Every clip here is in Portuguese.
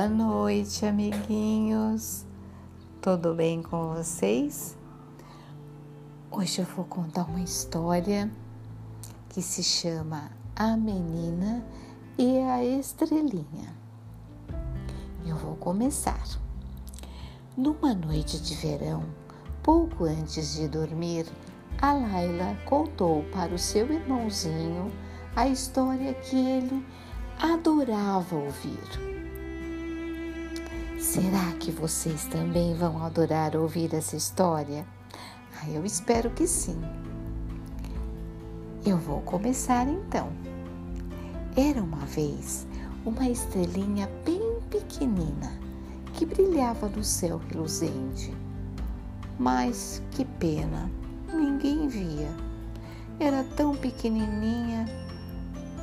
Boa noite, amiguinhos. Tudo bem com vocês? Hoje eu vou contar uma história que se chama A Menina e a Estrelinha. Eu vou começar. Numa noite de verão, pouco antes de dormir, a Laila contou para o seu irmãozinho a história que ele adorava ouvir. Será que vocês também vão adorar ouvir essa história? Ah, eu espero que sim. Eu vou começar então. Era uma vez uma estrelinha bem pequenina que brilhava no céu reluzente. Mas que pena, ninguém via. Era tão pequenininha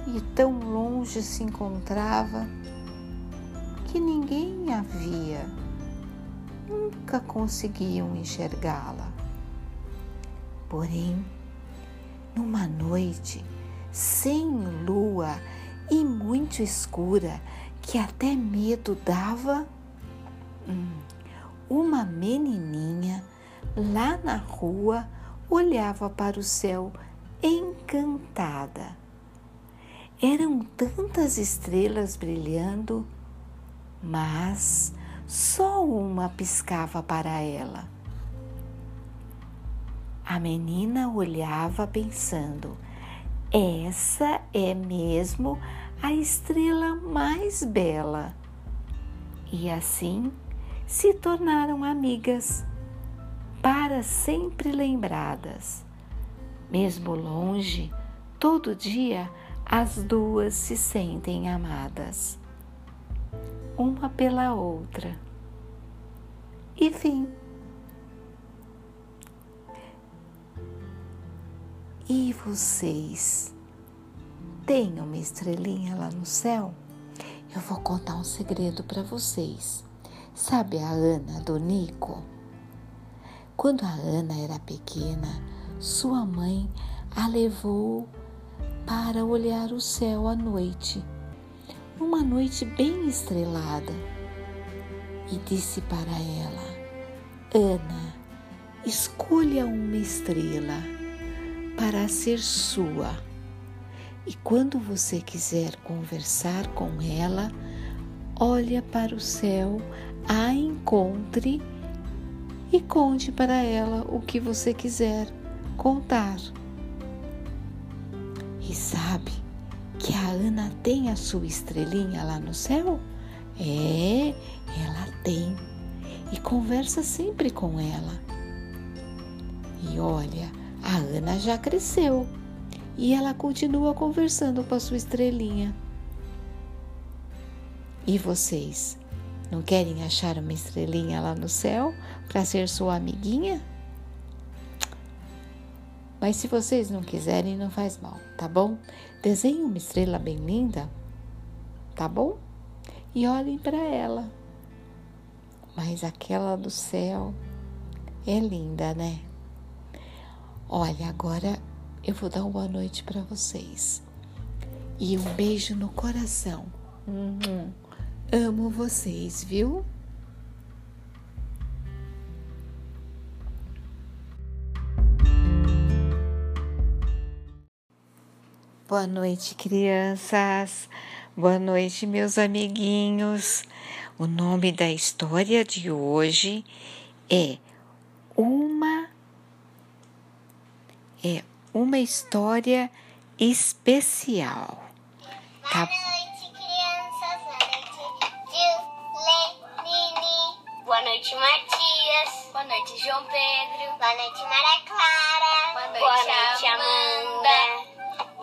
e tão longe se encontrava que ninguém a via. Nunca conseguiam enxergá-la. Porém, numa noite sem lua e muito escura, que até medo dava, hum, uma menininha lá na rua olhava para o céu encantada. Eram tantas estrelas brilhando, mas só uma piscava para ela. A menina olhava pensando: essa é mesmo a estrela mais bela. E assim se tornaram amigas, para sempre lembradas. Mesmo longe, todo dia as duas se sentem amadas, uma pela outra. E fim. E vocês? Tem uma estrelinha lá no céu? Eu vou contar um segredo para vocês. Sabe a Ana do Nico? Quando a Ana era pequena, sua mãe a levou para olhar o céu à noite, uma noite bem estrelada, e disse para ela: Ana, escolha uma estrela para ser sua e quando você quiser conversar com ela, olha para o céu, a encontre e conte para ela o que você quiser contar. E sabe que a Ana tem a sua estrelinha lá no céu? É, ela tem. E conversa sempre com ela. E olha, a Ana já cresceu e ela continua conversando com a sua estrelinha. E vocês, não querem achar uma estrelinha lá no céu para ser sua amiguinha? Mas se vocês não quiserem, não faz mal, tá bom? Desenhe uma estrela bem linda, tá bom? E olhem para ela. Mas aquela do céu é linda, né? Olha, agora eu vou dar uma boa noite para vocês. E um beijo no coração. Uhum. Amo vocês, viu? Boa noite, crianças. Boa noite, meus amiguinhos. O nome da história de hoje é Uma é uma história especial. Tá? Boa noite, crianças. Boa noite, Lenine. Boa noite, Matias. Boa noite, João Pedro. Boa noite, Maria Clara. Boa noite, Boa noite Amanda. Amanda.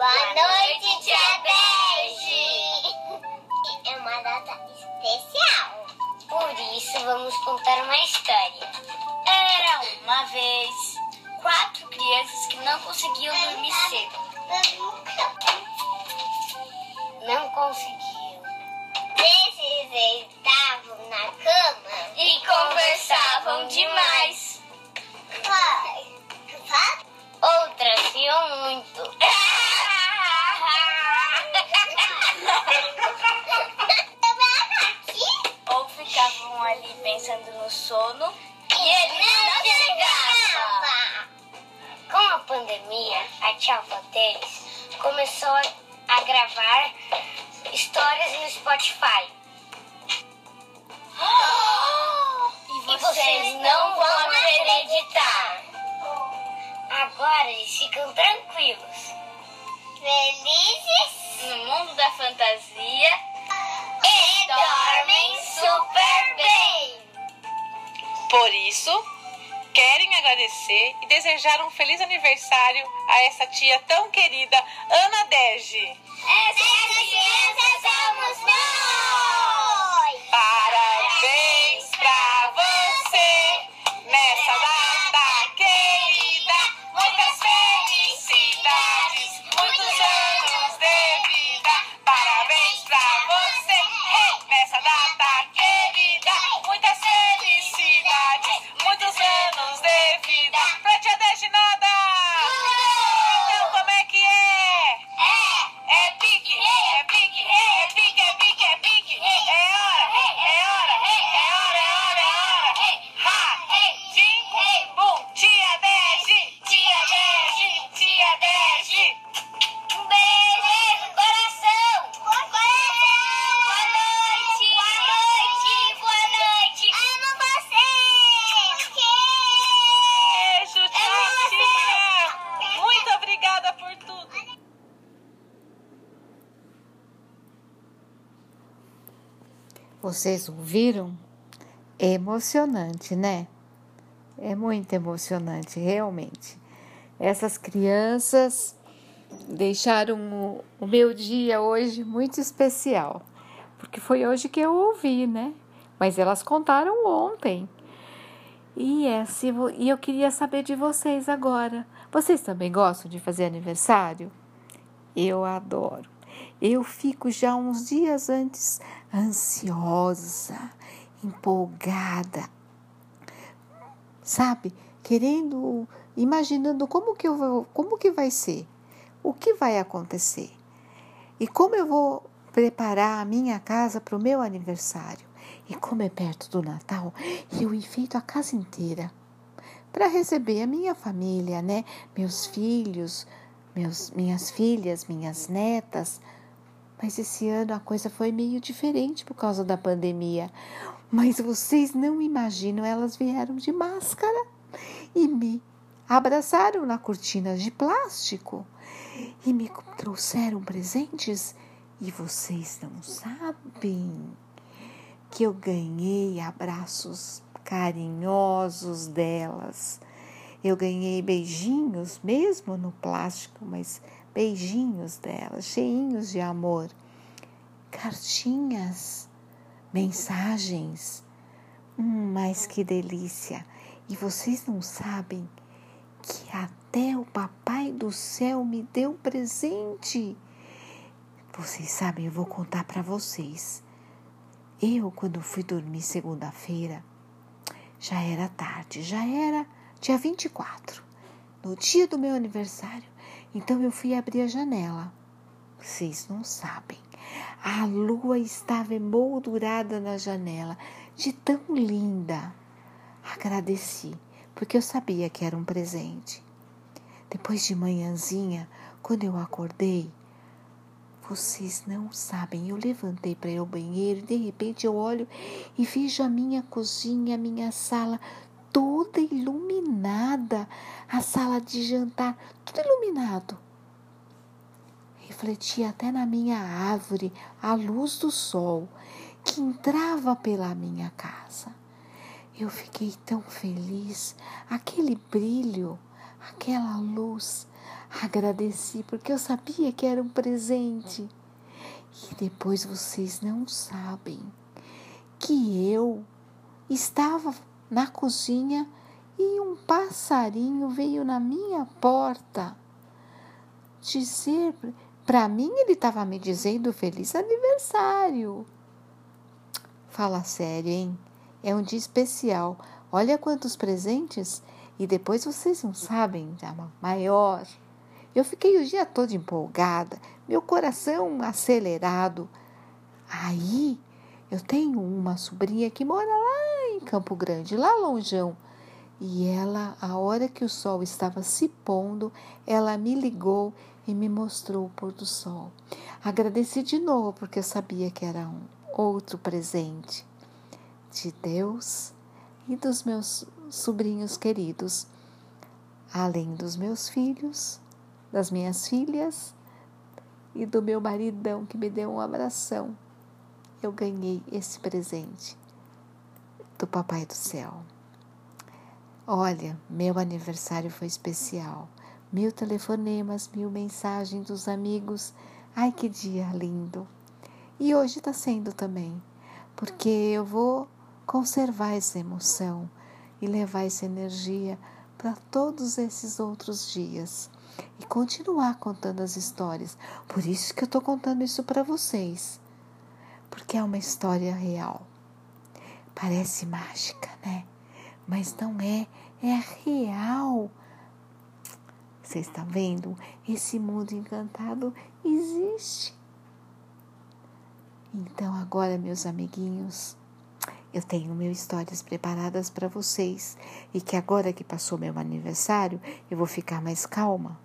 Boa, noite, Tia Bege. É uma data especial. Por isso, vamos contar uma história. Era uma vez quatro crianças que não conseguiam dormir cedo. Não conseguiam. Esses estavam na cama e conversavam demais. Outras riam muito. Sono e ele não chegava. Com a pandemia, a tia deles começou a gravar histórias no Spotify. E vocês não vão acreditar. Agora eles ficam tranquilos. Felizes No mundo da fantasia e dormem super bem. Por isso, querem agradecer e desejar um feliz aniversário a essa tia tão querida, Ana Dege. Essas crianças somos nós! Vocês ouviram? É emocionante, né? É muito emocionante, realmente. Essas crianças deixaram o, meu dia hoje muito especial, porque foi hoje que eu ouvi, né? Mas elas contaram ontem. E, é, se vo- e eu queria saber de vocês agora. Vocês também gostam de fazer aniversário? Eu adoro. Eu fico já uns dias antes ansiosa, empolgada, sabe? Querendo, imaginando como que eu vou, como que vai ser, o que vai acontecer e como eu vou preparar a minha casa para o meu aniversário. E como é perto do Natal, eu enfeito a casa inteira para receber a minha família, né? Meus filhos, meus, minhas filhas, minhas netas. Mas esse ano a coisa foi meio diferente por causa da pandemia. Mas vocês não imaginam, elas vieram de máscara e me abraçaram na cortina de plástico e me trouxeram presentes. E vocês não sabem que eu ganhei abraços carinhosos delas. Eu ganhei beijinhos, mesmo no plástico, mas beijinhos delas, cheinhos de amor. Cartinhas, mensagens. Hum, mas que delícia! E vocês não sabem que até o Papai do Céu me deu presente. Vocês sabem, eu vou contar para vocês. Eu, quando fui dormir segunda-feira, já era tarde, já era dia 24, no dia do meu aniversário. Então eu fui abrir a janela. Vocês não sabem. A lua estava emoldurada na janela, de tão linda. Agradeci, porque eu sabia que era um presente. Depois de manhãzinha, quando eu acordei, vocês não sabem, eu levantei para ir ao banheiro e de repente eu olho e vejo a minha cozinha, a minha sala toda iluminada, a sala de jantar, tudo iluminado. Refletia até na minha árvore a luz do sol que entrava pela minha casa. Eu fiquei tão feliz, aquele brilho, aquela luz. Agradeci porque eu sabia que era um presente. E depois vocês não sabem que eu estava na cozinha e um passarinho veio na minha porta dizer para mim ele estava me dizendo feliz aniversário. Fala sério, hein? É um dia especial. Olha quantos presentes e depois vocês não sabem, já maior. Eu fiquei o dia todo empolgada, meu coração acelerado. Aí eu tenho uma sobrinha que mora lá Campo Grande, lá longeão. E ela, a hora que o sol estava se pondo, ela me ligou e me mostrou o pôr do sol. Agradeci de novo, porque eu sabia que era um outro presente de Deus e dos meus sobrinhos queridos, além dos meus filhos, das minhas filhas e do meu maridão que me deu um abração. Eu ganhei esse presente do Papai do Céu. Olha, meu aniversário foi especial. Mil telefonemas, mil mensagens dos amigos. Ai, que dia lindo! E hoje está sendo também, porque eu vou conservar essa emoção e levar essa energia para todos esses outros dias e continuar contando as histórias. Por isso que eu estou contando isso para vocês, porque é uma história real. Parece mágica, né? Mas não é, é real. Você está vendo? Esse mundo encantado existe. Então, agora, meus amiguinhos, eu tenho mil histórias preparadas para vocês e que agora que passou meu aniversário, eu vou ficar mais calma.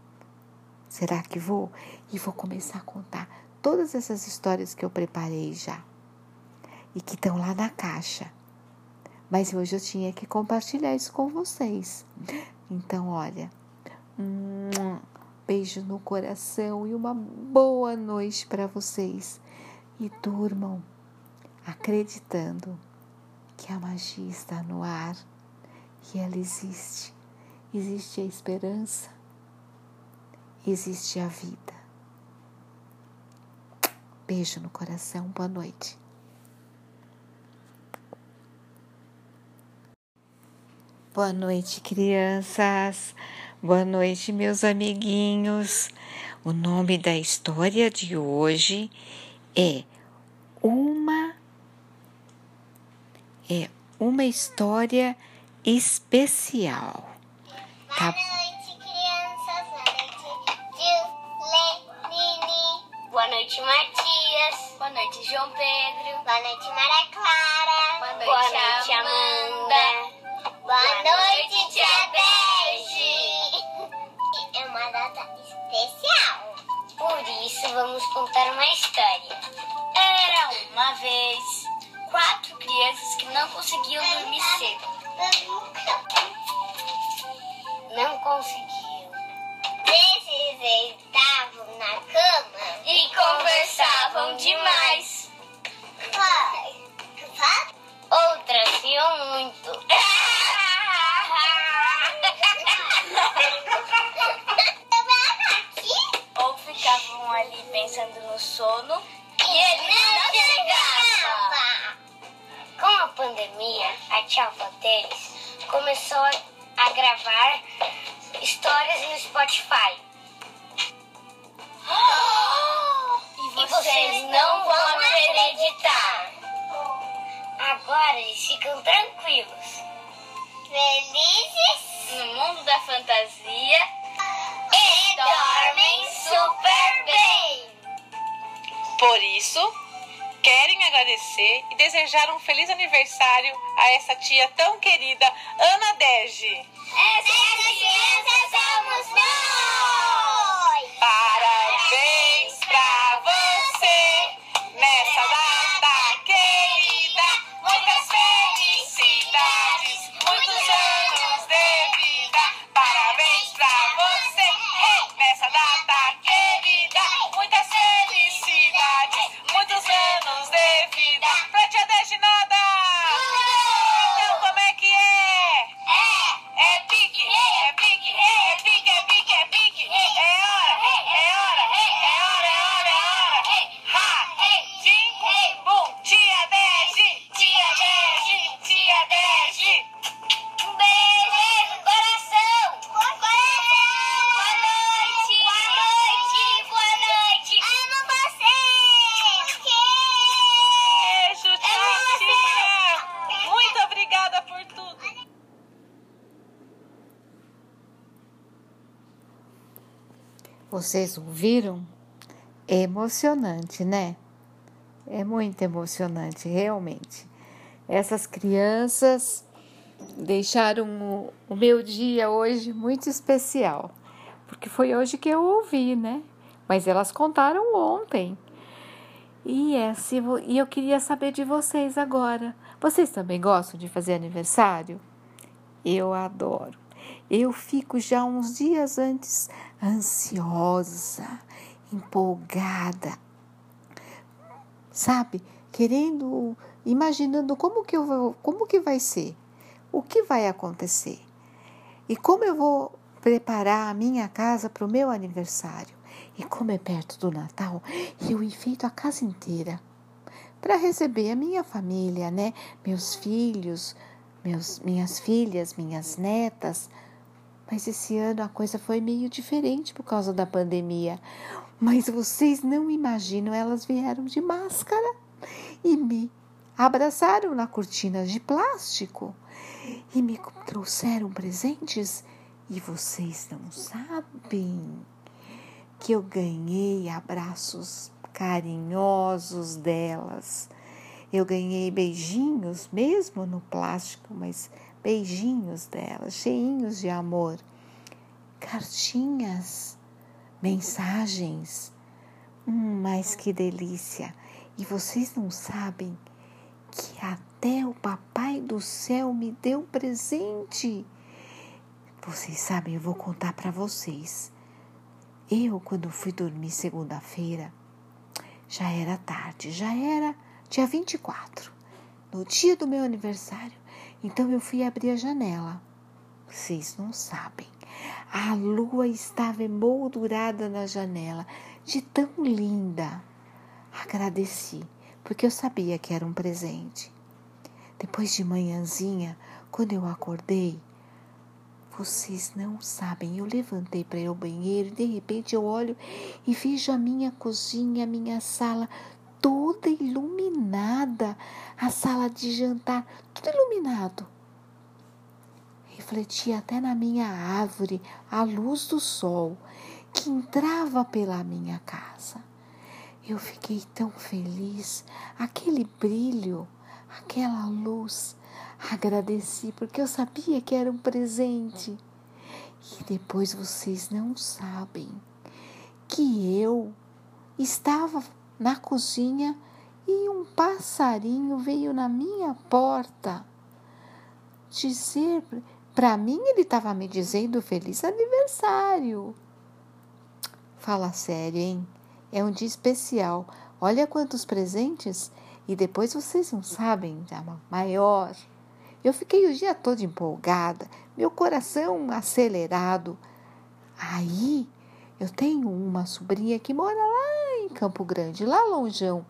Será que vou? E vou começar a contar todas essas histórias que eu preparei já e que estão lá na caixa. Mas hoje eu tinha que compartilhar isso com vocês. Então, olha, um beijo no coração e uma boa noite para vocês. E durmam acreditando que a magia está no ar, que ela existe. Existe a esperança, existe a vida. Beijo no coração, boa noite. Boa noite, crianças. Boa noite, meus amiguinhos. O nome da história de hoje é Uma é uma história especial. Tá? Boa noite, crianças. Boa noite, Lenine. Boa noite, Matias. Boa noite, João Pedro. Boa noite, Maria Clara. Boa noite, Boa noite Amanda. Boa, Boa noite, tia Bege. É uma data especial. Por isso, vamos contar uma história. Era uma vez quatro crianças que não conseguiam dormir cedo. Não conseguiam. Esses estavam na cama. E conversavam demais. Outras riam muito. Ou ficavam ali pensando no sono e ele não chegava. Com a pandemia, a tia avó deles começou a gravar histórias no Spotify. E vocês não vão acreditar. Agora eles ficam tranquilos. Felizes No mundo da fantasia e dormem super bem. Por isso, querem agradecer e desejar um feliz aniversário a essa tia tão querida, Ana Dege. Essas crianças somos nós! Vocês ouviram? É emocionante, né? É muito emocionante, realmente. Essas crianças deixaram o, meu dia hoje muito especial, porque foi hoje que eu ouvi, né? Mas elas contaram ontem. E, é, se, e eu queria saber de vocês agora. Vocês também gostam de fazer aniversário? Eu adoro. Eu fico já uns dias antes ansiosa, empolgada, sabe? Querendo, imaginando como que eu vou, como que vai ser, o que vai acontecer e como eu vou preparar a minha casa para o meu aniversário. E como é perto do Natal, eu enfeito a casa inteira para receber a minha família, né? Meus filhos, meus, minhas filhas, minhas netas. Mas esse ano a coisa foi meio diferente por causa da pandemia. Mas vocês não imaginam, elas vieram de máscara e me abraçaram na cortina de plástico e me trouxeram presentes. E vocês não sabem que eu ganhei abraços carinhosos delas. Eu ganhei beijinhos, mesmo no plástico, mas beijinhos delas, cheinhos de amor. Cartinhas mensagens. Hum, mas que delícia! E vocês não sabem que até o Papai do Céu me deu presente. Vocês sabem, eu vou contar para vocês. Eu, quando fui dormir segunda-feira, já era tarde, já era dia 24, no dia do meu aniversário. Então eu fui abrir a janela. Vocês não sabem. A lua estava emoldurada na janela, de tão linda. Agradeci, porque eu sabia que era um presente. Depois de manhãzinha, quando eu acordei, vocês não sabem, eu levantei para ir ao banheiro e de repente eu olho e vejo a minha cozinha, a minha sala toda iluminada, a sala de jantar, tudo iluminado refletia até na minha árvore a luz do sol que entrava pela minha casa. Eu fiquei tão feliz, aquele brilho, aquela luz. Agradeci porque eu sabia que era um presente. E depois vocês não sabem que eu estava na cozinha e um passarinho veio na minha porta dizer para mim, ele estava me dizendo feliz aniversário. Fala sério, hein? É um dia especial. Olha quantos presentes. E depois vocês não sabem, já maior. Eu fiquei o dia todo empolgada, meu coração acelerado. Aí eu tenho uma sobrinha que mora lá em Campo Grande, lá longeão.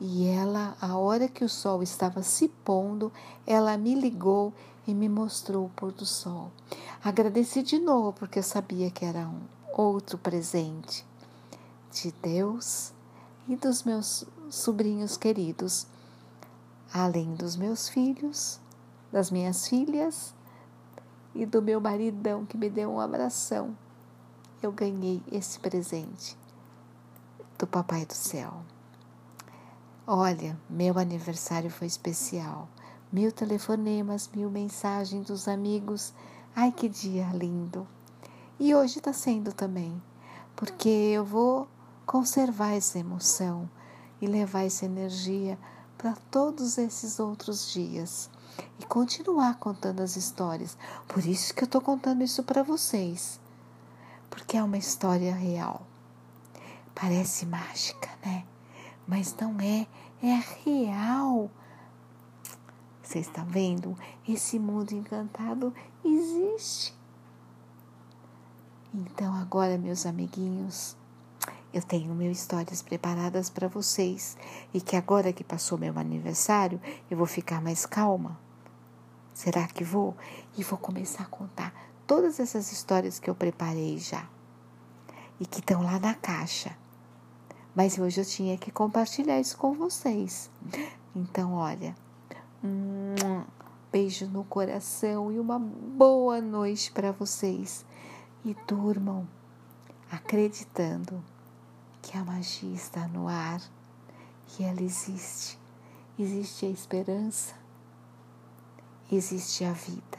E ela, a hora que o sol estava se pondo, ela me ligou e me mostrou o pôr do sol. Agradeci de novo porque eu sabia que era um outro presente de Deus e dos meus sobrinhos queridos, além dos meus filhos, das minhas filhas e do meu maridão que me deu um abração. Eu ganhei esse presente do Papai do Céu. Olha, meu aniversário foi especial mil telefonemas, mil mensagens dos amigos. Ai, que dia lindo! E hoje está sendo também, porque eu vou conservar essa emoção e levar essa energia para todos esses outros dias e continuar contando as histórias. Por isso que eu estou contando isso para vocês, porque é uma história real. Parece mágica, né? Mas não é, é real. Você está vendo? Esse mundo encantado existe. Então, agora, meus amiguinhos, eu tenho mil histórias preparadas para vocês e que agora que passou meu aniversário, eu vou ficar mais calma. Será que vou? E vou começar a contar todas essas histórias que eu preparei já e que estão lá na caixa. Mas hoje eu tinha que compartilhar isso com vocês. Então, olha, um beijo no coração e uma boa noite para vocês. E durmam acreditando que a magia está no ar, que ela existe. Existe a esperança existe a vida.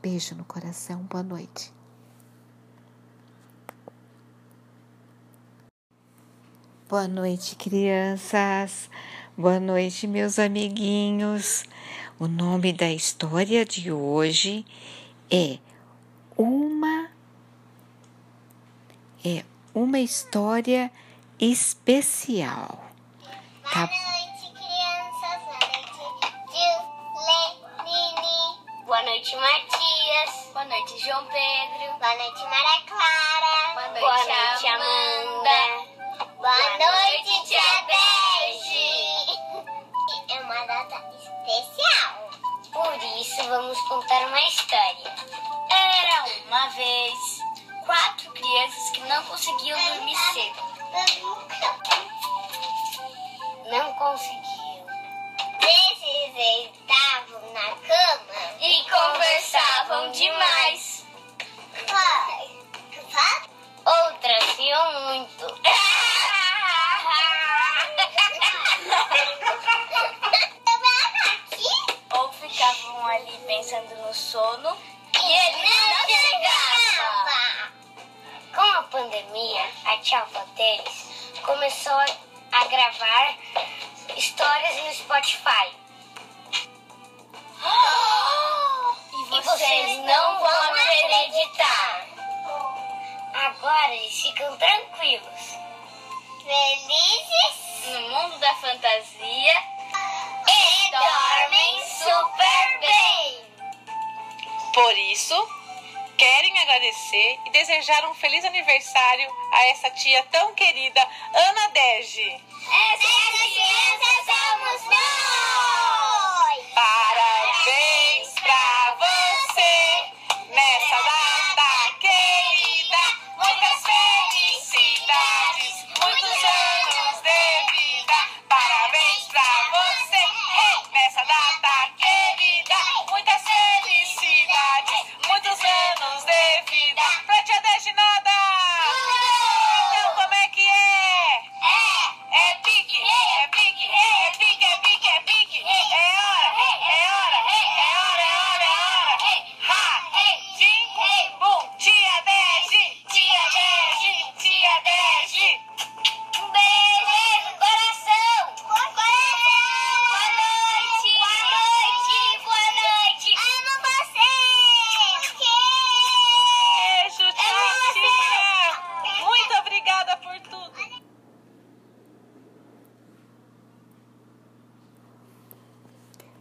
Beijo no coração, boa noite. Boa noite, crianças. Boa noite, meus amiguinhos. O nome da história de hoje é Uma é uma história especial. Tá? Boa noite, crianças. Boa noite, Lenine. Boa noite, Matias. Boa noite, João Pedro. Boa noite, Maria Clara. Boa noite, Boa noite Amanda. Boa, Boa noite, Tia Bege. É uma data especial. Por isso, vamos contar uma história. Era uma vez quatro crianças que não conseguiam dormir cedo. Não conseguiam. Eles estavam na cama e conversavam demais. Outras riam muito. Ou ficavam ali pensando no sono e ele não chegava. Com a pandemia, a tia avó deles começou a gravar histórias no Spotify. E vocês não vão acreditar. Agora eles ficam tranquilos. Felizes no mundo da fantasia e dormem super bem. Por isso, querem agradecer e desejar um feliz aniversário a essa tia tão querida, Ana Dege. Essas crianças somos nós!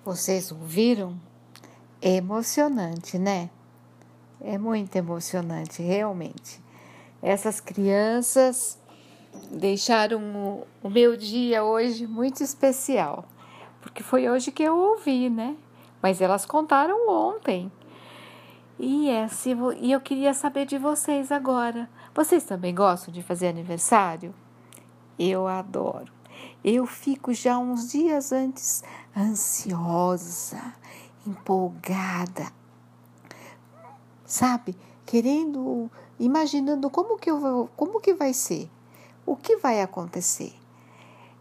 Vocês ouviram? É emocionante, né? É muito emocionante, realmente. Essas crianças deixaram o, meu dia hoje muito especial, porque foi hoje que eu ouvi, né? Mas elas contaram ontem. E, é, se, e eu queria saber de vocês agora. Vocês também gostam de fazer aniversário? Eu adoro. Eu fico já uns dias antes ansiosa, empolgada, sabe? Querendo, imaginando como que eu vou, como que vai ser, o que vai acontecer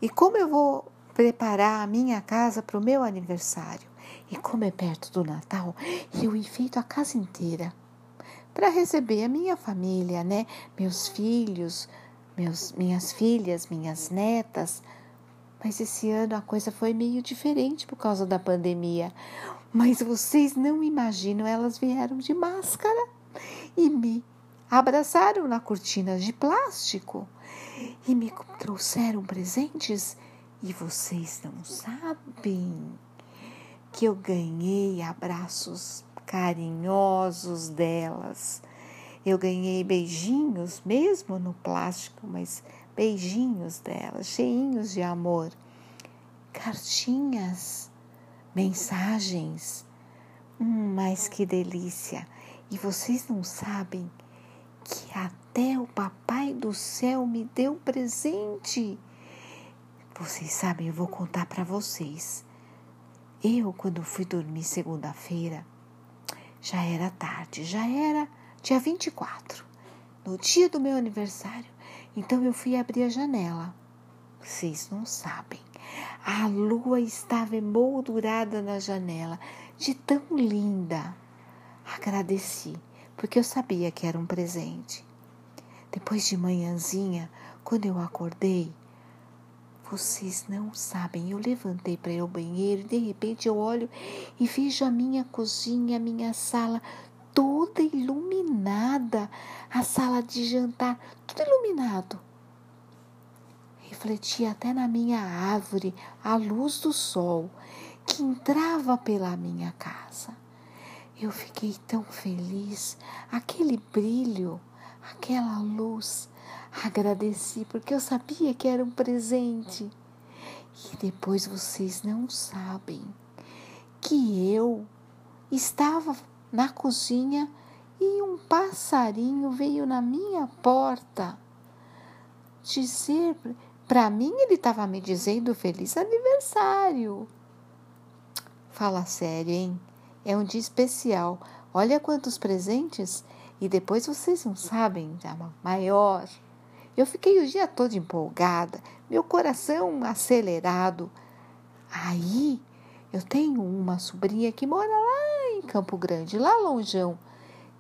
e como eu vou preparar a minha casa para o meu aniversário. E como é perto do Natal, eu enfeito a casa inteira para receber a minha família, né? Meus filhos, meus, minhas filhas, minhas netas. Mas esse ano a coisa foi meio diferente por causa da pandemia. Mas vocês não imaginam, elas vieram de máscara e me abraçaram na cortina de plástico e me trouxeram presentes. E vocês não sabem que eu ganhei abraços carinhosos delas. Eu ganhei beijinhos, mesmo no plástico, mas beijinhos delas, cheinhos de amor. Cartinhas, mensagens. Hum, mas que delícia! E vocês não sabem que até o Papai do Céu me deu presente. Vocês sabem, eu vou contar para vocês. Eu, quando fui dormir segunda-feira, já era tarde, já era dia 24, no dia do meu aniversário. Então eu fui abrir a janela. Vocês não sabem. A lua estava emoldurada na janela, de tão linda. Agradeci, porque eu sabia que era um presente. Depois de manhãzinha, quando eu acordei, vocês não sabem, eu levantei para ir ao banheiro e de repente eu olho e vejo a minha cozinha, a minha sala toda iluminada, a sala de jantar, tudo iluminado. Refleti até na minha árvore a luz do sol que entrava pela minha casa. Eu fiquei tão feliz, aquele brilho, aquela luz. Agradeci porque eu sabia que era um presente. E depois vocês não sabem que eu estava na cozinha e um passarinho veio na minha porta dizer para mim ele estava me dizendo feliz aniversário. Fala sério, hein? É um dia especial. Olha quantos presentes e depois vocês não sabem, já maior. Eu fiquei o dia todo empolgada, meu coração acelerado. Aí eu tenho uma sobrinha que mora lá em Campo Grande, lá longeão.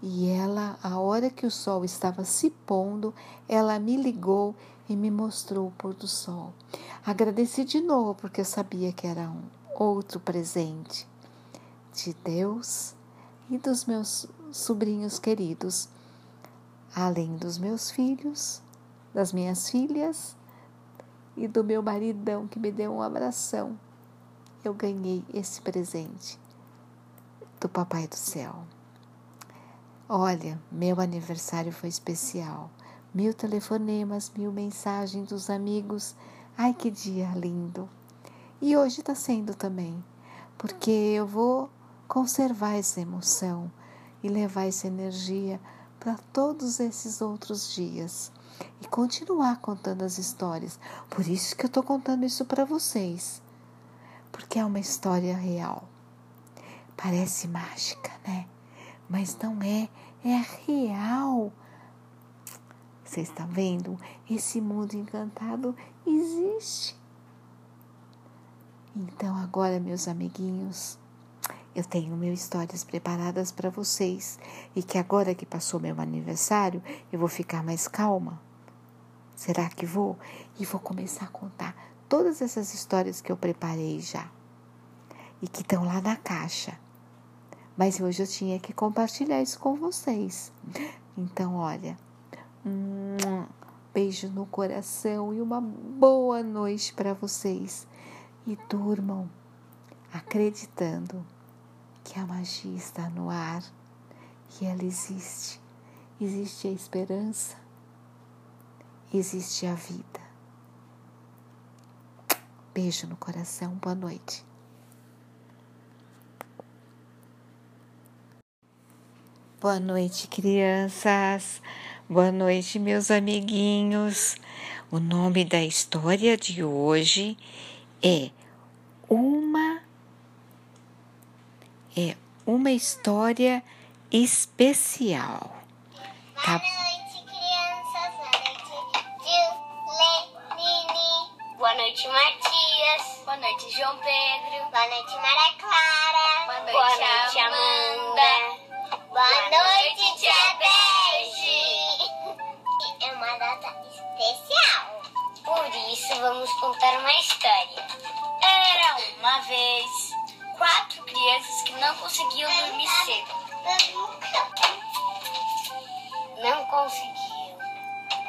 E ela, a hora que o sol estava se pondo, ela me ligou e me mostrou o pôr do sol. Agradeci de novo porque eu sabia que era um outro presente de Deus e dos meus sobrinhos queridos, além dos meus filhos, das minhas filhas e do meu maridão que me deu um abração eu ganhei esse presente do Papai do Céu. Olha, meu aniversário foi especial. Mil telefonemas, mil mensagens dos amigos. Ai, que dia lindo! E hoje está sendo também, porque eu vou conservar essa emoção e levar essa energia para todos esses outros dias e continuar contando as histórias. Por isso que eu estou contando isso para vocês porque é uma história real. Parece mágica, né? Mas não é, é real. Você está vendo? Esse mundo encantado existe. Então, agora, meus amiguinhos, eu tenho mil histórias preparadas para vocês e que agora que passou meu aniversário, eu vou ficar mais calma. Será que vou? E vou começar a contar todas essas histórias que eu preparei já e que estão lá na caixa. Mas hoje eu tinha que compartilhar isso com vocês. Então, olha, um beijo no coração e uma boa noite para vocês. E durmam acreditando que a magia está no ar e ela existe. Existe a esperança, existe a vida. Beijo no coração, boa noite. Boa noite, crianças. Boa noite, meus amiguinhos. O nome da história de hoje é uma é uma história especial. Tá? Boa noite, crianças. Boa noite, Lenine. Boa noite, Matias. Boa noite, João Pedro. Boa noite, Maria Clara. Boa noite, Boa noite Amanda. Amanda. Boa noite, Tia Bege. É uma data especial. Por isso, vamos contar uma história. Era uma vez quatro crianças que não conseguiam dormir cedo. Não conseguiam.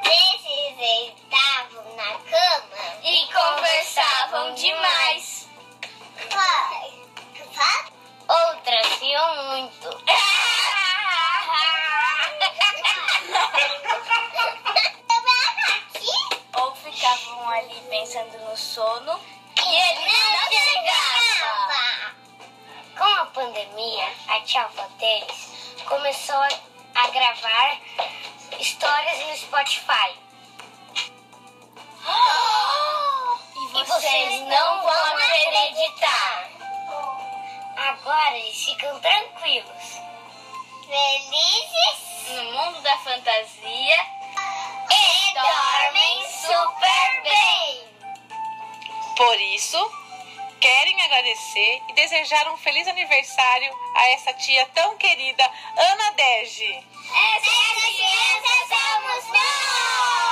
Esses estavam na cama E conversavam demais. Outras riam muito. Ou ficavam ali pensando no sono e ele não chegava. Com a pandemia, a tia avó deles começou a gravar histórias no Spotify. E vocês não vão acreditar. Agora eles ficam tranquilos. Felizes No mundo da fantasia e dormem super bem. Por isso, querem agradecer e desejar um feliz aniversário a essa tia tão querida, Ana Dege. Essa criança somos nós!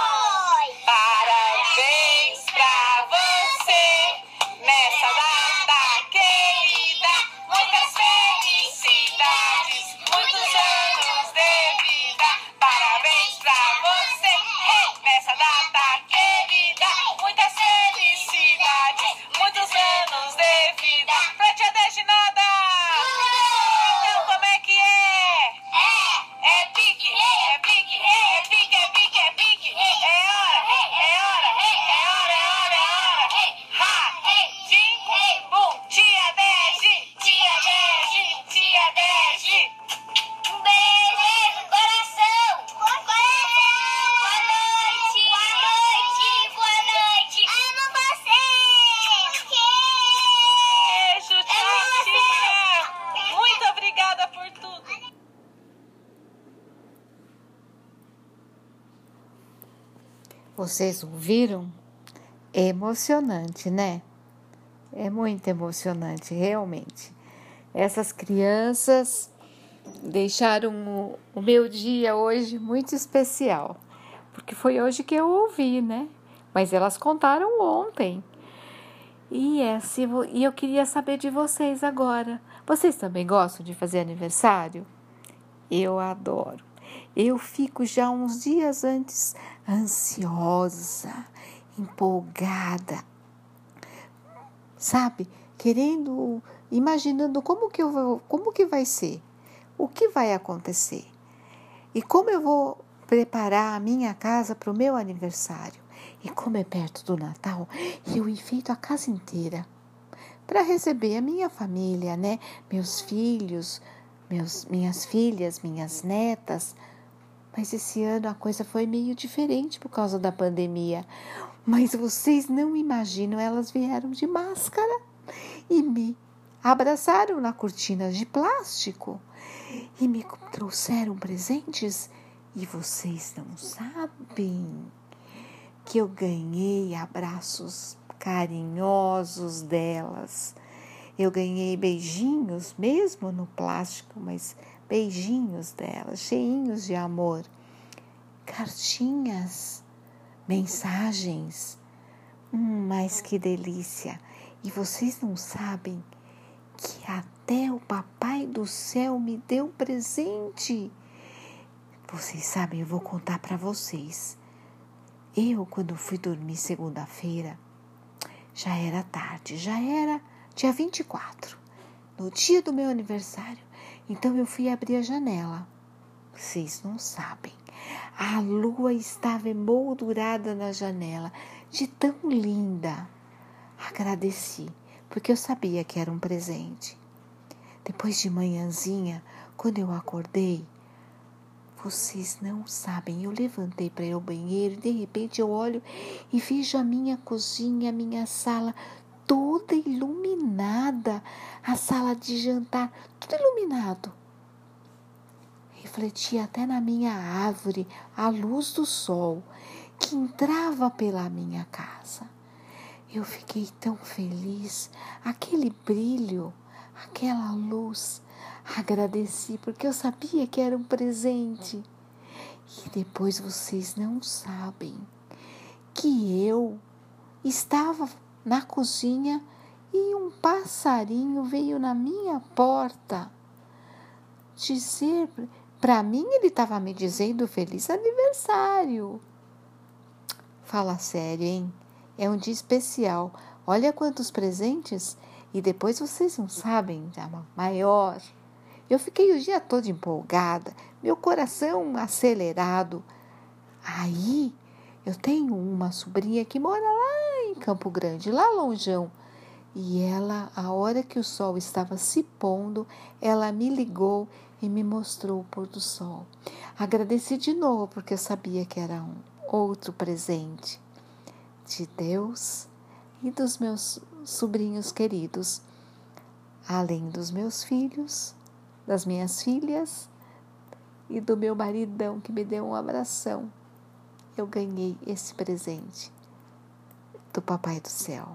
Vocês ouviram? Emocionante, né? É muito emocionante, realmente. Essas crianças deixaram o, meu dia hoje muito especial, porque foi hoje que eu ouvi, né? Mas elas contaram ontem. E, é, se vo- e eu queria saber de vocês agora. Vocês também gostam de fazer aniversário? Eu adoro. Eu fico já uns dias antes ansiosa, empolgada, sabe? Querendo, imaginando como que eu vou, como que vai ser, o que vai acontecer e como eu vou preparar a minha casa para o meu aniversário. E como é perto do Natal, eu enfeito a casa inteira para receber a minha família, né? Meus filhos, meus, minhas filhas, minhas netas. Mas esse ano a coisa foi meio diferente por causa da pandemia. Mas vocês não imaginam, elas vieram de máscara e me abraçaram na cortina de plástico e me trouxeram presentes. E vocês não sabem que eu ganhei abraços carinhosos delas. Eu ganhei beijinhos, mesmo no plástico, mas beijinhos delas, cheinhos de amor. Cartinhas, mensagens. Hum, mas que delícia! E vocês não sabem que até o Papai do Céu me deu presente. Vocês sabem, eu vou contar para vocês. Eu, quando fui dormir segunda-feira, já era tarde, já era dia 24, no dia do meu aniversário. Então eu fui abrir a janela. Vocês não sabem. A lua estava emoldurada na janela, de tão linda. Agradeci, porque eu sabia que era um presente. Depois de manhãzinha, quando eu acordei, vocês não sabem, eu levantei para ir ao banheiro e de repente eu olho e vejo a minha cozinha, a minha sala toda iluminada, a sala de jantar, tudo iluminado. Refletia até na minha árvore a luz do sol que entrava pela minha casa. Eu fiquei tão feliz, aquele brilho, aquela luz. Agradeci porque eu sabia que era um presente. E depois vocês não sabem que eu estava na cozinha e um passarinho veio na minha porta dizer para mim ele estava me dizendo feliz aniversário. Fala sério, hein? É um dia especial. Olha quantos presentes e depois vocês não sabem, já maior. Eu fiquei o dia todo empolgada, meu coração acelerado. Aí eu tenho uma sobrinha que mora Campo Grande, lá longeão. E ela, a hora que o sol estava se pondo, ela me ligou e me mostrou o pôr do sol. Agradeci de novo porque eu sabia que era um outro presente de Deus e dos meus sobrinhos queridos, além dos meus filhos, das minhas filhas e do meu maridão que me deu um abração. Eu ganhei esse presente do Papai do Céu.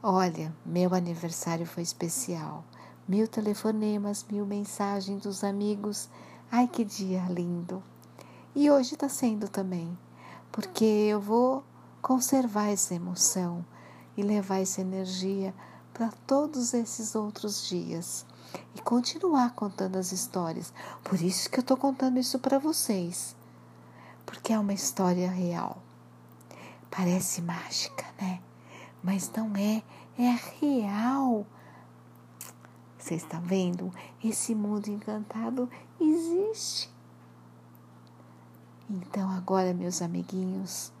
Olha, meu aniversário foi especial. Mil telefonemas, mil mensagens dos amigos. Ai, que dia lindo! E hoje está sendo também, porque eu vou conservar essa emoção e levar essa energia para todos esses outros dias e continuar contando as histórias. Por isso que eu estou contando isso para vocês, porque é uma história real. Parece mágica, né? Mas não é, é real. Você está vendo? Esse mundo encantado existe. Então, agora, meus amiguinhos,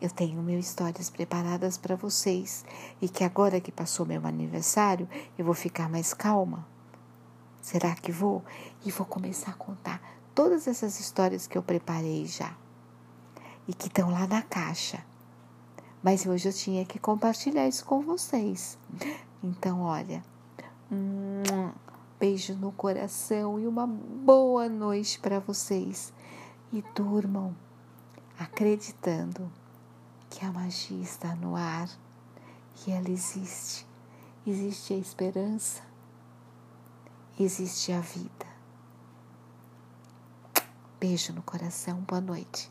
eu tenho mil histórias preparadas para vocês e que agora que passou meu aniversário, eu vou ficar mais calma. Será que vou? E vou começar a contar todas essas histórias que eu preparei já e que estão lá na caixa. Mas hoje eu tinha que compartilhar isso com vocês. Então, olha, um beijo no coração e uma boa noite para vocês. E durmam acreditando que a magia está no ar, que ela existe. Existe a esperança, existe a vida. Beijo no coração, boa noite.